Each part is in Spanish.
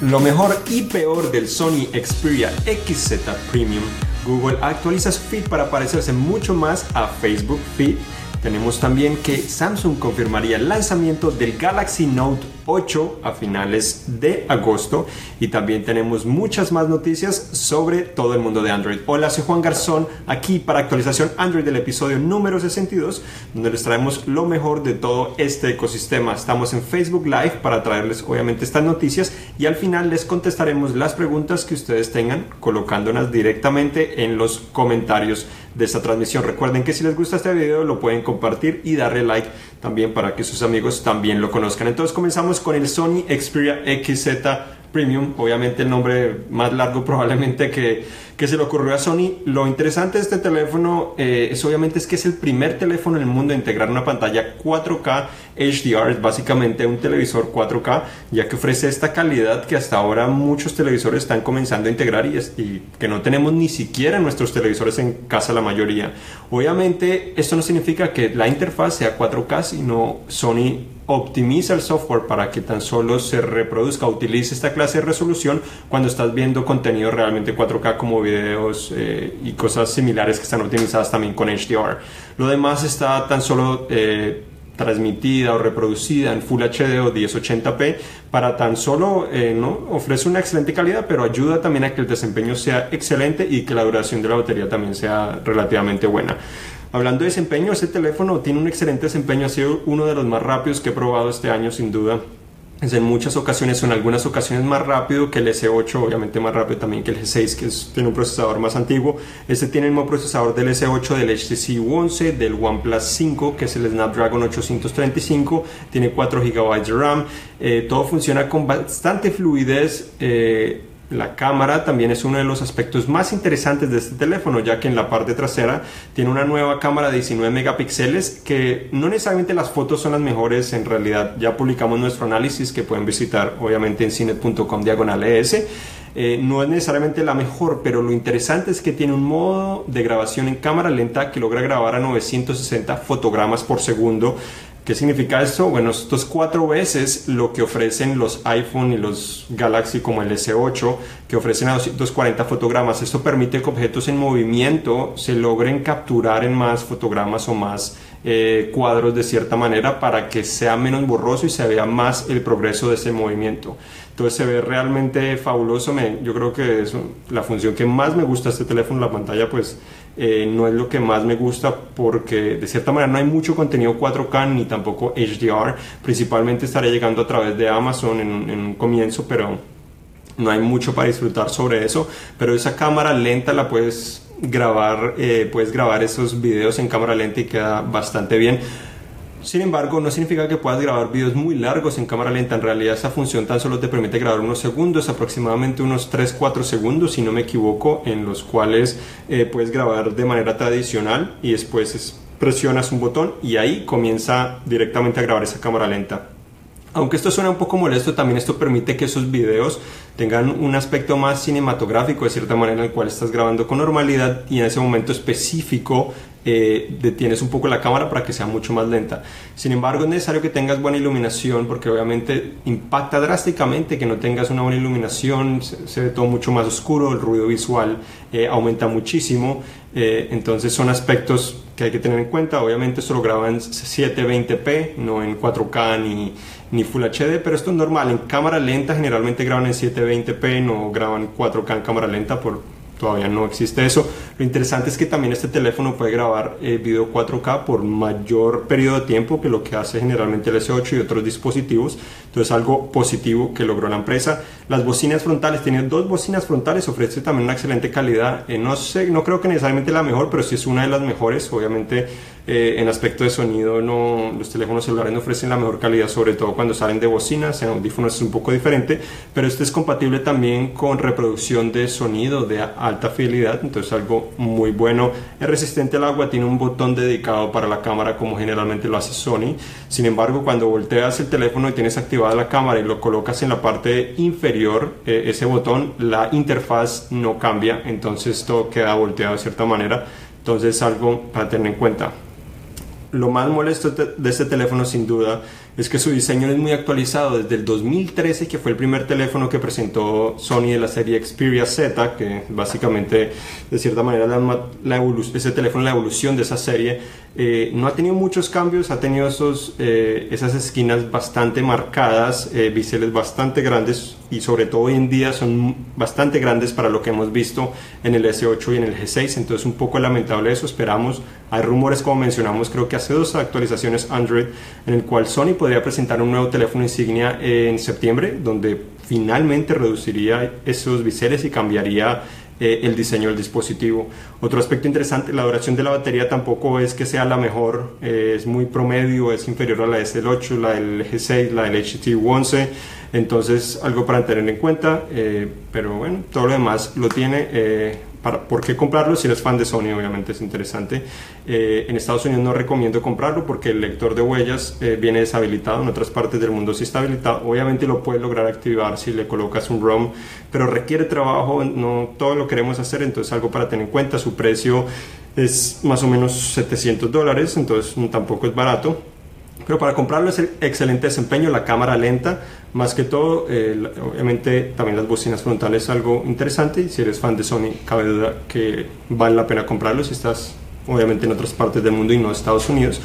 Lo mejor y peor del Sony Xperia XZ Premium. Google actualiza su feed para parecerse mucho más a Facebook Feed. Tenemos también que Samsung confirmaría el lanzamiento del Galaxy Note 8 a finales de agosto y también tenemos muchas más noticias sobre todo el mundo de Android. Hola, soy Juan Garzón aquí para actualización Android del episodio número 62 donde les traemos lo mejor de todo este ecosistema. Estamos en Facebook Live para traerles obviamente estas noticias y al final les contestaremos las preguntas que ustedes tengan colocándolas directamente en los comentarios de esta transmisión. Recuerden que si les gusta este video lo pueden compartir y darle like también para que sus amigos también lo conozcan. Entonces comenzamos con el Sony Xperia XZ Premium, obviamente el nombre más largo probablemente que, que se le ocurrió a Sony. Lo interesante de este teléfono eh, es obviamente es que es el primer teléfono en el mundo a integrar una pantalla 4K HDR, es básicamente un televisor 4K, ya que ofrece esta calidad que hasta ahora muchos televisores están comenzando a integrar y, que no tenemos ni siquiera nuestros televisores en casa la mayoría. Obviamente esto no significa que la interfaz sea 4K, sino Sony optimiza el software para que tan solo se reproduzca, utilice esta clase de resolución cuando estás viendo contenido realmente 4K como videos eh, y cosas similares que están optimizadas también con HDR. Lo demás está tan solo eh, transmitida o reproducida en Full HD o 1080p para tan solo eh, no ofrece una excelente calidad pero ayuda también a que el desempeño sea excelente y que la duración de la batería también sea relativamente buena Hablando de desempeño, ese teléfono tiene un excelente desempeño, ha sido uno de los más rápidos que he probado este año sin duda. Es en muchas ocasiones o en algunas ocasiones más rápido que el S8, obviamente más rápido también que el G6, que tiene un procesador más antiguo. Este tiene el mismo procesador del S8, del HTC 11, del OnePlus 5, que es el Snapdragon 835, tiene 4 GB de RAM. Eh, todo funciona con bastante fluidez. Eh, la cámara también es uno de los aspectos más interesantes de este teléfono, ya que en la parte trasera tiene una nueva cámara de 19 megapíxeles que no necesariamente las fotos son las mejores, en realidad ya publicamos nuestro análisis que pueden visitar obviamente en cine.com diagonal ES. Eh, no es necesariamente la mejor, pero lo interesante es que tiene un modo de grabación en cámara lenta que logra grabar a 960 fotogramas por segundo ¿Qué significa esto? Bueno, esto es cuatro veces lo que ofrecen los iPhone y los Galaxy como el S8, que ofrecen a 240 fotogramas. Esto permite que objetos en movimiento se logren capturar en más fotogramas o más eh, cuadros de cierta manera para que sea menos borroso y se vea más el progreso de ese movimiento. Entonces se ve realmente fabuloso. yo creo que es la función que más me gusta este teléfono, la pantalla pues eh, no es lo que más me gusta porque de cierta manera no hay mucho contenido 4K ni tampoco HDR. Principalmente estaré llegando a través de Amazon en, un comienzo, pero no hay mucho para disfrutar sobre eso. Pero esa cámara lenta la puedes grabar, eh, puedes grabar esos videos en cámara lenta y queda bastante bien. Sin embargo, no significa que puedas grabar videos muy largos en cámara lenta. En realidad, esa función tan solo te permite grabar unos segundos, aproximadamente unos 3-4 segundos, si no me equivoco, en los cuales eh, puedes grabar de manera tradicional y después presionas un botón y ahí comienza directamente a grabar esa cámara lenta. Aunque esto suena un poco molesto, también esto permite que esos videos tengan un aspecto más cinematográfico, de cierta manera, en el cual estás grabando con normalidad y en ese momento específico eh, detienes un poco la cámara para que sea mucho más lenta. Sin embargo, es necesario que tengas buena iluminación porque obviamente impacta drásticamente que no tengas una buena iluminación, se, ve todo mucho más oscuro, el ruido visual eh, aumenta muchísimo. Eh, entonces son aspectos que hay que tener en cuenta. Obviamente esto lo graba en 720p, no en 4K ni, ni Full HD, pero esto es normal. En cámara lenta generalmente graban en 720p, no graban 4K en cámara lenta por todavía no existe eso. Lo interesante es que también este teléfono puede grabar eh, video 4K por mayor periodo de tiempo que lo que hace generalmente el S8 y otros dispositivos. Entonces algo positivo que logró la empresa. Las bocinas frontales, tiene dos bocinas frontales, ofrece también una excelente calidad. Eh, no sé, no creo que necesariamente la mejor, pero sí es una de las mejores. Obviamente eh, en aspecto de sonido no, los teléfonos celulares no ofrecen la mejor calidad, sobre todo cuando salen de bocinas, en audífonos es un poco diferente, pero este es compatible también con reproducción de sonido de alta fidelidad, entonces algo muy bueno. Es resistente al agua, tiene un botón dedicado para la cámara como generalmente lo hace Sony. Sin embargo, cuando volteas el teléfono y tienes activada la cámara y lo colocas en la parte inferior, eh, ese botón, la interfaz no cambia, entonces todo queda volteado de cierta manera. Entonces algo para tener en cuenta lo más molesto de este teléfono sin duda es que su diseño es muy actualizado. Desde el 2013, que fue el primer teléfono que presentó Sony de la serie Xperia Z, que básicamente, de cierta manera, la, la ese teléfono, la evolución de esa serie, eh, no ha tenido muchos cambios, ha tenido esos, eh, esas esquinas bastante marcadas, eh, biseles bastante grandes y sobre todo hoy en día son bastante grandes para lo que hemos visto en el S8 y en el G6, entonces un poco lamentable eso, esperamos, hay rumores como mencionamos creo que hace dos actualizaciones Android en el cual Sony podría presentar un nuevo teléfono insignia en septiembre donde finalmente reduciría esos biseles y cambiaría eh, el diseño del dispositivo. Otro aspecto interesante, la duración de la batería tampoco es que sea la mejor, eh, es muy promedio, es inferior a la del 8, la del G6, la del HT 11, entonces algo para tener en cuenta, eh, pero bueno, todo lo demás lo tiene ¿Por qué comprarlo? Si eres fan de Sony, obviamente es interesante. Eh, en Estados Unidos no recomiendo comprarlo porque el lector de huellas eh, viene deshabilitado. En otras partes del mundo sí está habilitado. Obviamente lo puedes lograr activar si le colocas un ROM, pero requiere trabajo. No todo lo queremos hacer, entonces algo para tener en cuenta. Su precio es más o menos 700 dólares, entonces tampoco es barato. Pero para comprarlo es excelente desempeño, la cámara lenta, más que todo, eh, obviamente también las bocinas frontales es algo interesante y si eres fan de Sony, cabe duda que vale la pena comprarlo si estás obviamente en otras partes del mundo y no Estados Unidos.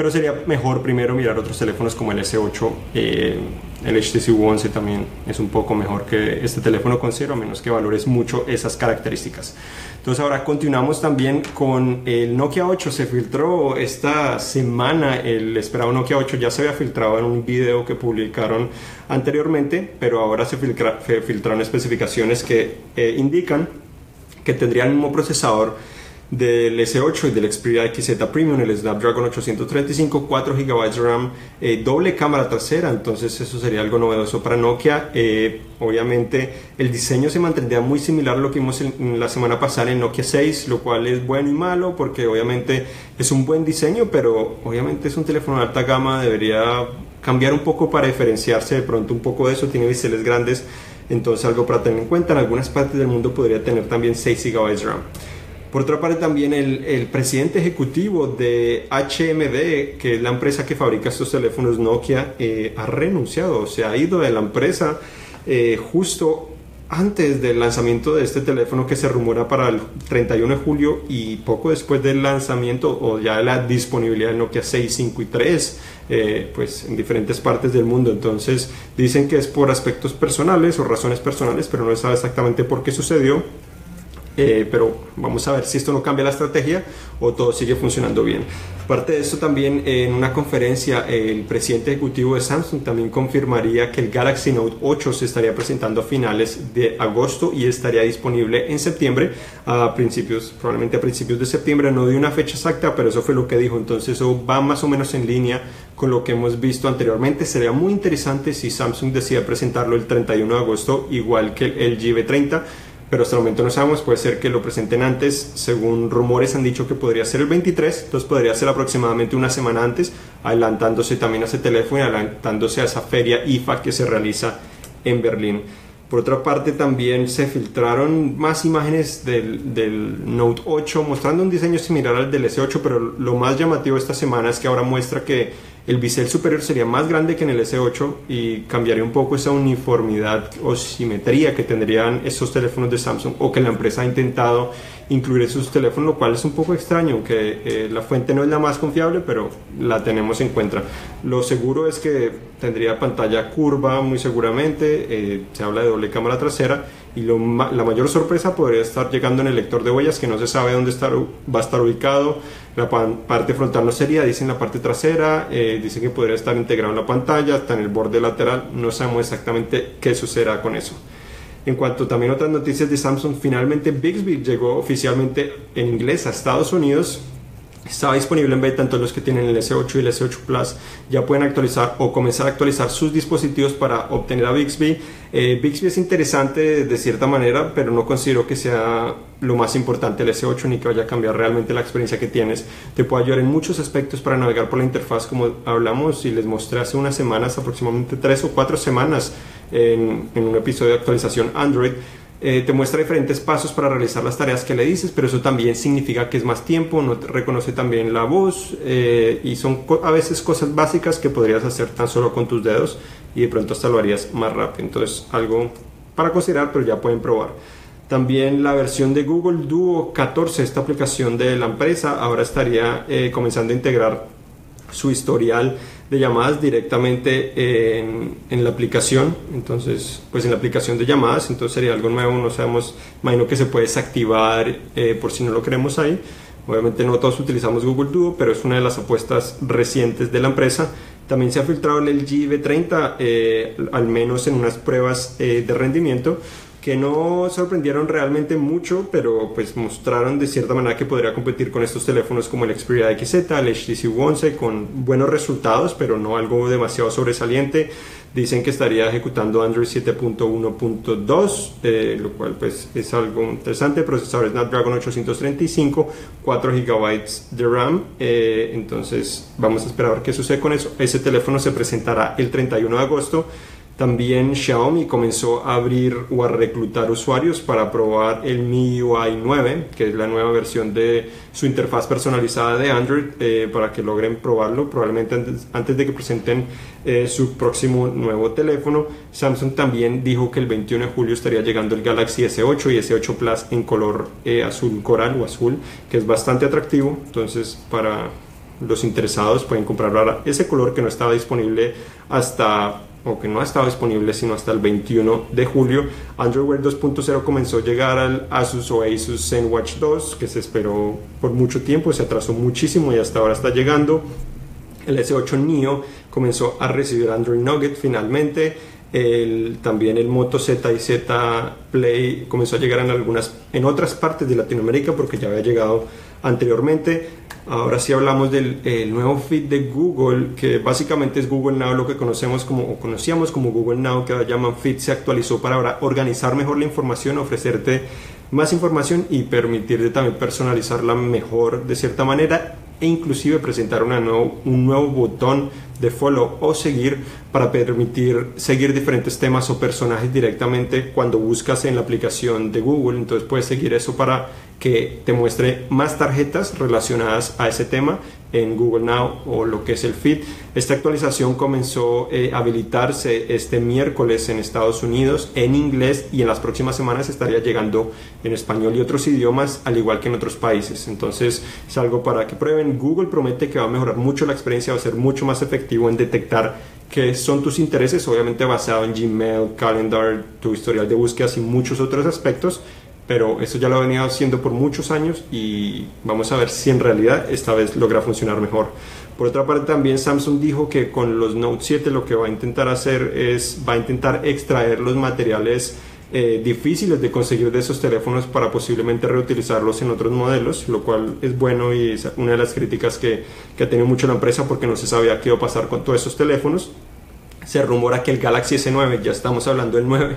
Pero sería mejor primero mirar otros teléfonos como el S8, eh, el HTC One 11 también es un poco mejor que este teléfono considero, a menos que valores mucho esas características. Entonces ahora continuamos también con el Nokia 8. Se filtró esta semana el esperado Nokia 8. Ya se había filtrado en un video que publicaron anteriormente, pero ahora se, filtraron especificaciones que eh, indican que tendría el mismo procesador del S8 y del Xperia XZ Premium, el Snapdragon 835, 4 GB RAM, eh, doble cámara trasera, entonces eso sería algo novedoso para Nokia. Eh, obviamente el diseño se mantendría muy similar a lo que vimos en, la semana pasada en Nokia 6, lo cual es bueno y malo porque obviamente es un buen diseño, pero obviamente es un teléfono de alta gama, debería cambiar un poco para diferenciarse de pronto un poco de eso, tiene biseles grandes, entonces algo para tener en cuenta, en algunas partes del mundo podría tener también 6 GB RAM. Por otra parte, también el, presidente ejecutivo de HMD, que es la empresa que fabrica estos teléfonos Nokia, eh, ha renunciado, se ha ido de la empresa eh, justo antes del lanzamiento de este teléfono que se rumora para el 31 de julio y poco después del lanzamiento o ya de la disponibilidad del Nokia 6, 5 y 3, eh, pues en diferentes partes del mundo. Entonces dicen que es por aspectos personales o razones personales, pero no se sabe exactamente por qué sucedió. Eh, pero vamos a ver si esto no cambia la estrategia o todo sigue funcionando bien. Aparte de esto también en una conferencia el presidente ejecutivo de Samsung también confirmaría que el Galaxy Note 8 se estaría presentando a finales de agosto y estaría disponible en septiembre a principios, probablemente a principios de septiembre, no de una fecha exacta, pero eso fue lo que dijo, entonces eso va más o menos en línea con lo que hemos visto anteriormente. Sería muy interesante si Samsung decide presentarlo el 31 de agosto igual que el LG V30 pero hasta el momento no sabemos, puede ser que lo presenten antes, según rumores han dicho que podría ser el 23, entonces podría ser aproximadamente una semana antes, adelantándose también a ese teléfono y adelantándose a esa feria IFA que se realiza en Berlín. Por otra parte, también se filtraron más imágenes del, del, Note 8 mostrando un diseño similar al del S8, pero lo más llamativo esta semana es que ahora muestra que el bisel superior sería más grande que en el S8 y cambiaría un poco esa uniformidad o simetría que tendrían esos teléfonos de Samsung o que la empresa ha intentado incluir en sus teléfonos, lo cual es un poco extraño, aunque eh, la fuente no es la más confiable, pero la tenemos en cuenta. Lo seguro es que tendría pantalla curva muy seguramente, eh, se habla de doble cámara trasera y la mayor sorpresa podría estar llegando en el lector de huellas que no se sabe dónde estar, va a estar ubicado la parte frontal no sería dice en la parte trasera eh, dice que podría estar integrado en la pantalla está en el borde lateral no sabemos exactamente qué sucederá con eso en cuanto también otras noticias de Samsung finalmente Bixby llegó oficialmente en inglés a Estados Unidos Está disponible en beta, tanto los que tienen el S8 y el S8 Plus ya pueden actualizar o comenzar a actualizar sus dispositivos para obtener a Bixby. Eh, Bixby es interesante de cierta manera, pero no considero que sea lo más importante el S8 ni que vaya a cambiar realmente la experiencia que tienes. Te puede ayudar en muchos aspectos para navegar por la interfaz, como hablamos y les mostré hace unas semanas, aproximadamente tres o cuatro semanas, en, en un episodio de actualización Android eh, te muestra diferentes pasos para realizar las tareas que le dices, pero eso también significa que es más tiempo, no reconoce también la voz eh, y son a veces cosas básicas que podrías hacer tan solo con tus dedos y de pronto hasta lo harías más rápido. Entonces, algo para considerar, pero ya pueden probar. También la versión de Google Duo 14, esta aplicación de la empresa, ahora estaría eh, comenzando a integrar su historial de llamadas directamente en, en, la aplicación. Entonces, pues en la aplicación de llamadas, entonces sería algo nuevo. No sabemos, imagino que se puede desactivar eh, por si no lo queremos ahí. Obviamente no todos utilizamos Google Duo, pero es una de las apuestas recientes de la empresa. También se ha filtrado el LG V30, eh, al menos en unas pruebas eh, de rendimiento, que no sorprendieron realmente mucho, pero pues mostraron de cierta manera que podría competir con estos teléfonos como el Xperia XZ, el HTC One con buenos resultados, pero no algo demasiado sobresaliente. Dicen que estaría ejecutando Android 7.1.2, eh, lo cual pues es algo interesante. Procesador Snapdragon 835, 4 GB de RAM. Eh, entonces vamos a esperar qué sucede con eso. Ese teléfono se presentará el 31 de agosto también Xiaomi comenzó a abrir o a reclutar usuarios para probar el MIUI 9, que es la nueva versión de su interfaz personalizada de Android, eh, para que logren probarlo, probablemente antes, de que presenten eh, su próximo nuevo teléfono. Samsung también dijo que el 21 de julio estaría llegando el Galaxy S8 y S8 Plus en color eh, azul coral o azul, que es bastante atractivo. Entonces, para los interesados pueden comprar ahora ese color que no estaba disponible hasta o que no ha estado disponible sino hasta el 21 de julio. Android Wear 2.0 comenzó a llegar al Asus o Asus ZenWatch 2, que se esperó por mucho tiempo, se atrasó muchísimo y hasta ahora está llegando. El S8 Neo comenzó a recibir Android Nugget finalmente. El, también el Moto Z y Z Play comenzó a llegar en algunas en otras partes de Latinoamérica porque ya había llegado anteriormente. Ahora sí hablamos del nuevo feed de Google, que básicamente es Google Now, lo que conocemos como, o conocíamos como Google Now, que ahora llaman feed, se actualizó para ahora organizar mejor la información, ofrecerte más información y permitirte también personalizarla mejor de cierta manera e inclusive presentar un nuevo botón de follow o seguir para permitir seguir diferentes temas o personajes directamente cuando buscas en la aplicación de Google. Entonces puedes seguir eso para que te muestre más tarjetas relacionadas a ese tema en Google Now o lo que es el feed. Esta actualización comenzó eh, a habilitarse este miércoles en Estados Unidos en inglés y en las próximas semanas estaría llegando en español y otros idiomas al igual que en otros países. Entonces es algo para que prueben. Google promete que va a mejorar mucho la experiencia, va a ser mucho más efectivo en detectar qué son tus intereses, obviamente basado en Gmail, Calendar, tu historial de búsquedas y muchos otros aspectos pero eso ya lo ha venido haciendo por muchos años y vamos a ver si en realidad esta vez logra funcionar mejor. Por otra parte también Samsung dijo que con los Note 7 lo que va a intentar hacer es, va a intentar extraer los materiales eh, difíciles de conseguir de esos teléfonos para posiblemente reutilizarlos en otros modelos, lo cual es bueno y es una de las críticas que, que ha tenido mucho la empresa porque no se sabía qué iba a pasar con todos esos teléfonos. Se rumora que el Galaxy S9, ya estamos hablando del 9,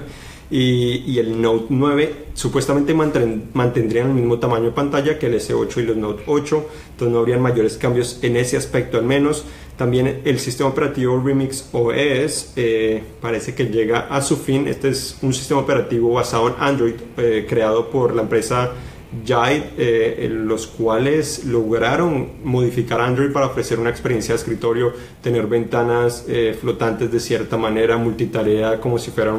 y, el Note 9 supuestamente mantendrían el mismo tamaño de pantalla que el S8 y los Note 8, entonces no habrían mayores cambios en ese aspecto al menos. También el sistema operativo Remix OS eh, parece que llega a su fin. Este es un sistema operativo basado en Android eh, creado por la empresa Jade, eh, los cuales lograron modificar Android para ofrecer una experiencia de escritorio, tener ventanas eh, flotantes de cierta manera, multitarea como si fuera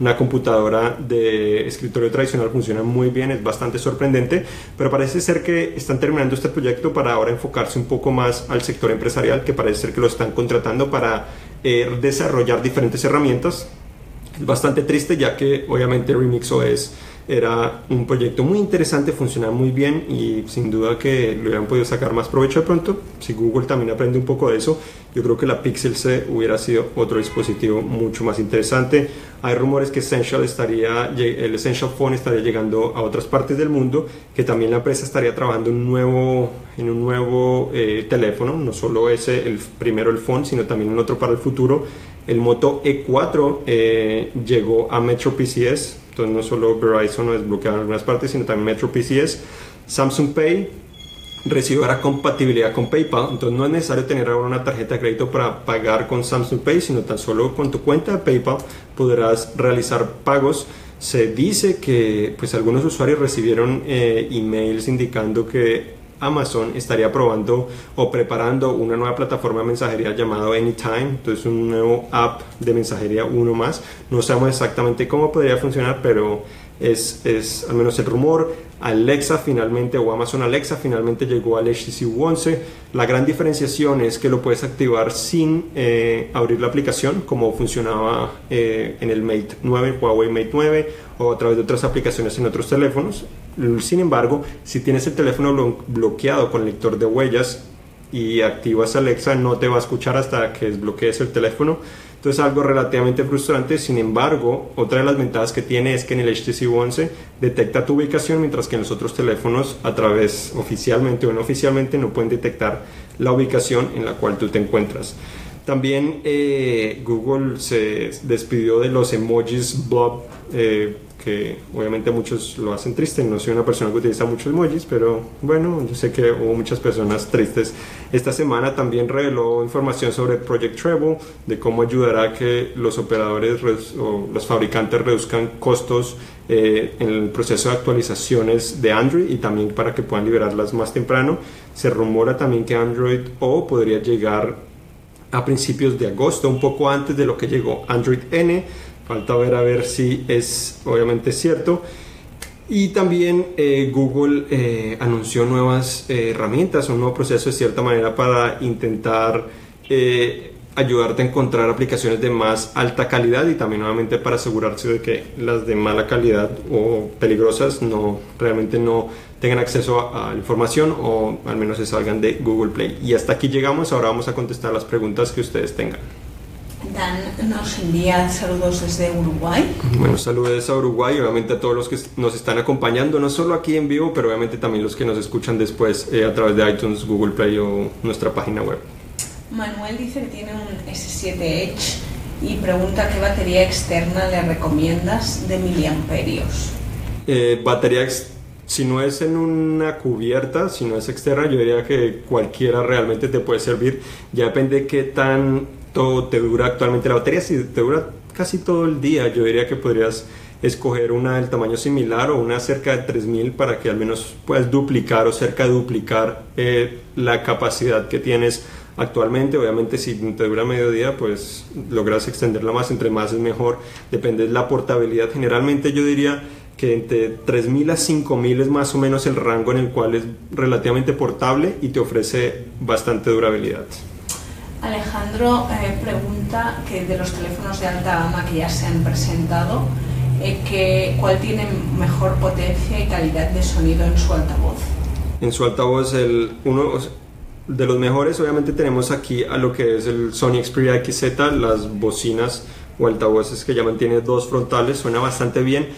una computadora de escritorio tradicional, funciona muy bien, es bastante sorprendente, pero parece ser que están terminando este proyecto para ahora enfocarse un poco más al sector empresarial, que parece ser que lo están contratando para eh, desarrollar diferentes herramientas. Es bastante triste ya que obviamente Remix OS era un proyecto muy interesante, funcionaba muy bien y sin duda que lo hubieran podido sacar más provecho de pronto. Si Google también aprende un poco de eso, yo creo que la Pixel C hubiera sido otro dispositivo mucho más interesante. Hay rumores que Essential estaría, el Essential Phone estaría llegando a otras partes del mundo, que también la empresa estaría trabajando un nuevo, en un nuevo eh, teléfono, no solo ese, el primero el phone, sino también un otro para el futuro. El Moto E4 eh, llegó a Metro PCS, entonces no solo Verizon es bloqueado en algunas partes, sino también Metro PCS. Samsung Pay recibirá compatibilidad con PayPal, entonces no es necesario tener ahora una tarjeta de crédito para pagar con Samsung Pay, sino tan solo con tu cuenta de PayPal podrás realizar pagos Se dice que pues algunos usuarios recibieron eh, emails indicando que Amazon estaría probando o preparando una nueva plataforma de mensajería llamada Anytime, entonces un nuevo app de mensajería uno más. No sabemos exactamente cómo podría funcionar, pero es, es al menos el rumor. Alexa finalmente o Amazon Alexa finalmente llegó al HTC 11. La gran diferenciación es que lo puedes activar sin eh, abrir la aplicación como funcionaba eh, en el Mate 9, Huawei Mate 9 o a través de otras aplicaciones en otros teléfonos. Sin embargo, si tienes el teléfono bloqueado con lector de huellas y activas Alexa, no te va a escuchar hasta que desbloquees el teléfono entonces algo relativamente frustrante, sin embargo, otra de las ventajas que tiene es que en el HTC 11 detecta tu ubicación, mientras que en los otros teléfonos a través oficialmente o no oficialmente no pueden detectar la ubicación en la cual tú te encuentras. También eh, Google se despidió de los emojis blob eh, obviamente muchos lo hacen triste. No soy una persona que utiliza muchos emojis, pero bueno, yo sé que hubo muchas personas tristes. Esta semana también reveló información sobre Project Treble, de cómo ayudará a que los operadores o los fabricantes reduzcan costos eh, en el proceso de actualizaciones de Android y también para que puedan liberarlas más temprano. Se rumora también que Android O podría llegar a principios de agosto, un poco antes de lo que llegó Android N Falta ver a ver si es obviamente cierto. Y también eh, Google eh, anunció nuevas eh, herramientas, un nuevo proceso de cierta manera para intentar ayudarte a encontrar aplicaciones de más alta calidad y también nuevamente para asegurarse de que las de mala calidad o peligrosas no realmente no tengan acceso a, a información o al menos se salgan de Google Play. Y hasta aquí llegamos, ahora vamos a contestar las preguntas que ustedes tengan. Dan nos envía saludos desde Uruguay. Bueno, saludos a Uruguay, obviamente a todos los que nos están acompañando, no solo aquí en vivo, pero obviamente también los que nos escuchan después eh, a través de iTunes, Google Play o nuestra página web. Manuel dice que tiene un S7 Edge y pregunta qué batería externa le recomiendas de miliamperios. Eh, batería si no es en una cubierta, si no es externa, yo diría que cualquiera realmente te puede servir. Ya depende de qué tan te dura actualmente la batería, si te dura casi todo el día, yo diría que podrías escoger una del tamaño similar o una cerca de 3000 para que al menos puedas duplicar o cerca de duplicar eh, la capacidad que tienes actualmente. Obviamente si te dura medio día, pues logras extenderla más, entre más es mejor, depende de la portabilidad. Generalmente yo diría que entre 3000 a 5000 es más o menos el rango en el cual es relativamente portable y te ofrece bastante durabilidad. Alejandro eh, pregunta que de los teléfonos de alta gama que ya se han presentado, eh, que, ¿cuál tiene mejor potencia y calidad de sonido en su altavoz? En su altavoz, el, uno de los mejores, obviamente tenemos aquí a lo que es el Sony Xperia XZ, las bocinas o altavoces que ya mantiene dos frontales, suena bastante bien.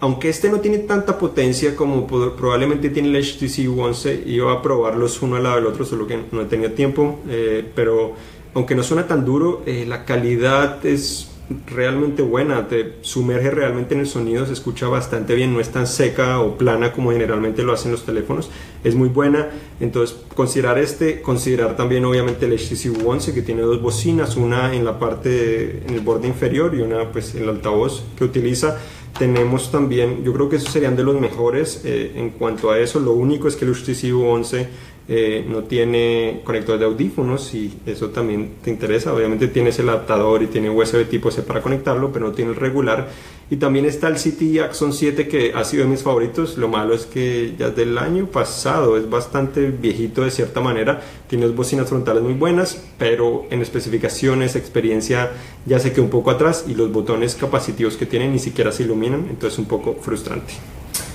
Aunque este no tiene tanta potencia como probablemente tiene el HTC 11, iba a probarlos uno al lado del otro, solo que no he tenido tiempo, eh, pero aunque no suena tan duro, eh, la calidad es realmente buena, te sumerge realmente en el sonido, se escucha bastante bien, no es tan seca o plana como generalmente lo hacen los teléfonos, es muy buena, entonces considerar este, considerar también obviamente el HTC 11 que tiene dos bocinas, una en la parte, en el borde inferior y una pues el altavoz que utiliza, tenemos también, yo creo que esos serían de los mejores eh, en cuanto a eso, lo único es que el HTC 11 eh, no tiene conector de audífonos y eso también te interesa. Obviamente tienes el adaptador y tiene USB tipo C para conectarlo, pero no tiene el regular. Y también está el CT Axon 7 que ha sido de mis favoritos. Lo malo es que ya del año pasado es bastante viejito de cierta manera. Tiene dos bocinas frontales muy buenas, pero en especificaciones, experiencia ya se quedó un poco atrás y los botones capacitivos que tiene ni siquiera se iluminan, entonces un poco frustrante.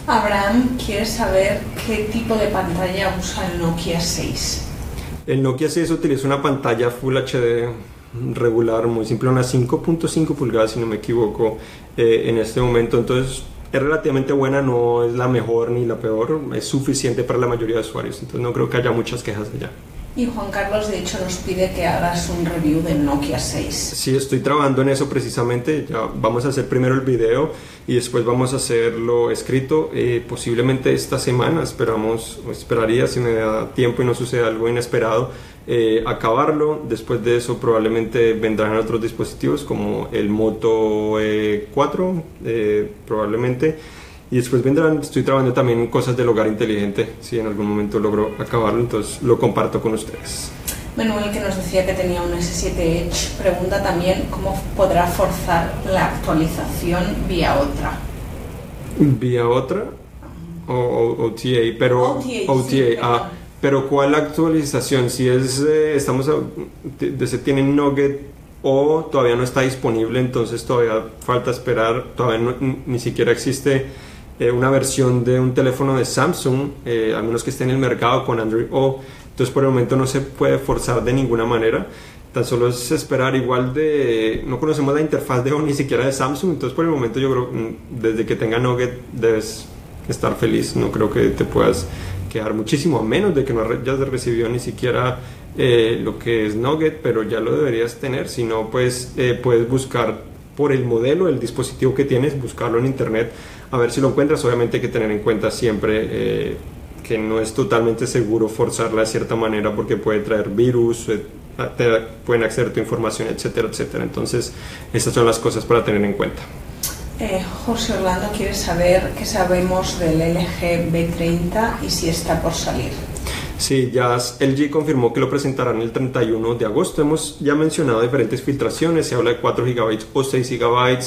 Abraham quiere saber qué tipo de pantalla usa el Nokia 6. El Nokia 6 utiliza una pantalla Full HD regular, muy simple, una 5.5 pulgadas si no me equivoco eh, en este momento. Entonces es relativamente buena, no es la mejor ni la peor, es suficiente para la mayoría de usuarios. Entonces no creo que haya muchas quejas allá. Y Juan Carlos, de hecho, nos pide que hagas un review del Nokia 6. Sí, estoy trabajando en eso precisamente. Ya vamos a hacer primero el video y después vamos a hacerlo escrito. Eh, posiblemente esta semana, esperamos, esperaría si me da tiempo y no sucede algo inesperado, eh, acabarlo. Después de eso, probablemente vendrán otros dispositivos como el Moto 4, eh, probablemente. Y después vendrán, estoy trabajando también en cosas del hogar inteligente, si en algún momento logro acabarlo, entonces lo comparto con ustedes. Manuel, que nos decía que tenía un S7 Edge, pregunta también cómo podrá forzar la actualización vía otra. ¿Vía otra? O, OTA, pero OTA, ah, pero ¿cuál actualización? Si es, eh, estamos, de, se tiene Nugget o todavía no está disponible, entonces todavía falta esperar, todavía ni siquiera existe eh, una versión de un teléfono de Samsung, eh, a menos que esté en el mercado con Android O. Entonces por el momento no se puede forzar de ninguna manera. Tan solo es esperar igual de... No conocemos la interfaz de O ni siquiera de Samsung. Entonces por el momento yo creo mm, desde que tenga Nugget debes estar feliz. No creo que te puedas quedar muchísimo, a menos de que no hayas recibido ni siquiera eh, lo que es Nugget, pero ya lo deberías tener. Si no, pues puedes buscar por el modelo, el dispositivo que tienes, buscarlo en internet a ver si lo encuentras. Obviamente hay que tener en cuenta siempre eh, que no es totalmente seguro forzarla de cierta manera porque puede traer virus, eh, pueden acceder a tu información, etcétera, etcétera. Entonces, estas son las cosas para tener en cuenta. Eh, José Orlando quiere saber qué sabemos del LG B30 y si está por salir. Sí, ya LG confirmó que lo presentarán el 31 de agosto. Hemos ya mencionado diferentes filtraciones, se habla de 4 GB o 6 GB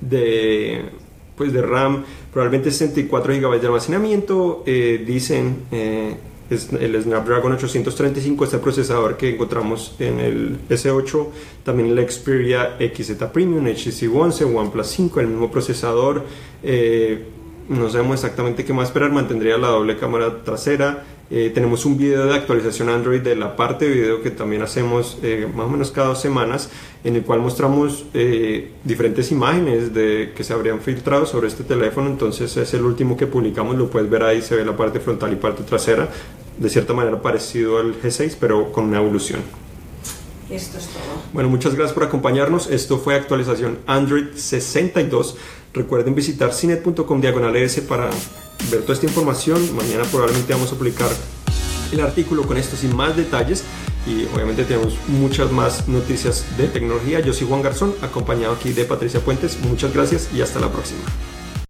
de pues de RAM, probablemente 64 GB de almacenamiento, eh, dicen eh, el Snapdragon 835, este procesador que encontramos en el S8, también el Xperia XZ Premium, HTC One, OnePlus 5, el mismo procesador, eh, no sabemos exactamente qué más esperar, mantendría la doble cámara trasera, eh, tenemos un video de actualización Android de la parte de video que también hacemos eh, más o menos cada dos semanas, en el cual mostramos eh, diferentes imágenes de, que se habrían filtrado sobre este teléfono. Entonces es el último que publicamos, lo puedes ver ahí, se ve la parte frontal y parte trasera, de cierta manera parecido al G6, pero con una evolución. Esto es todo. Bueno, muchas gracias por acompañarnos. Esto fue actualización Android 62. Recuerden visitar cinet.com diagonal para ver toda esta información. Mañana probablemente vamos a publicar el artículo con esto sin más detalles y obviamente tenemos muchas más noticias de tecnología. Yo soy Juan Garzón, acompañado aquí de Patricia Puentes. Muchas gracias y hasta la próxima.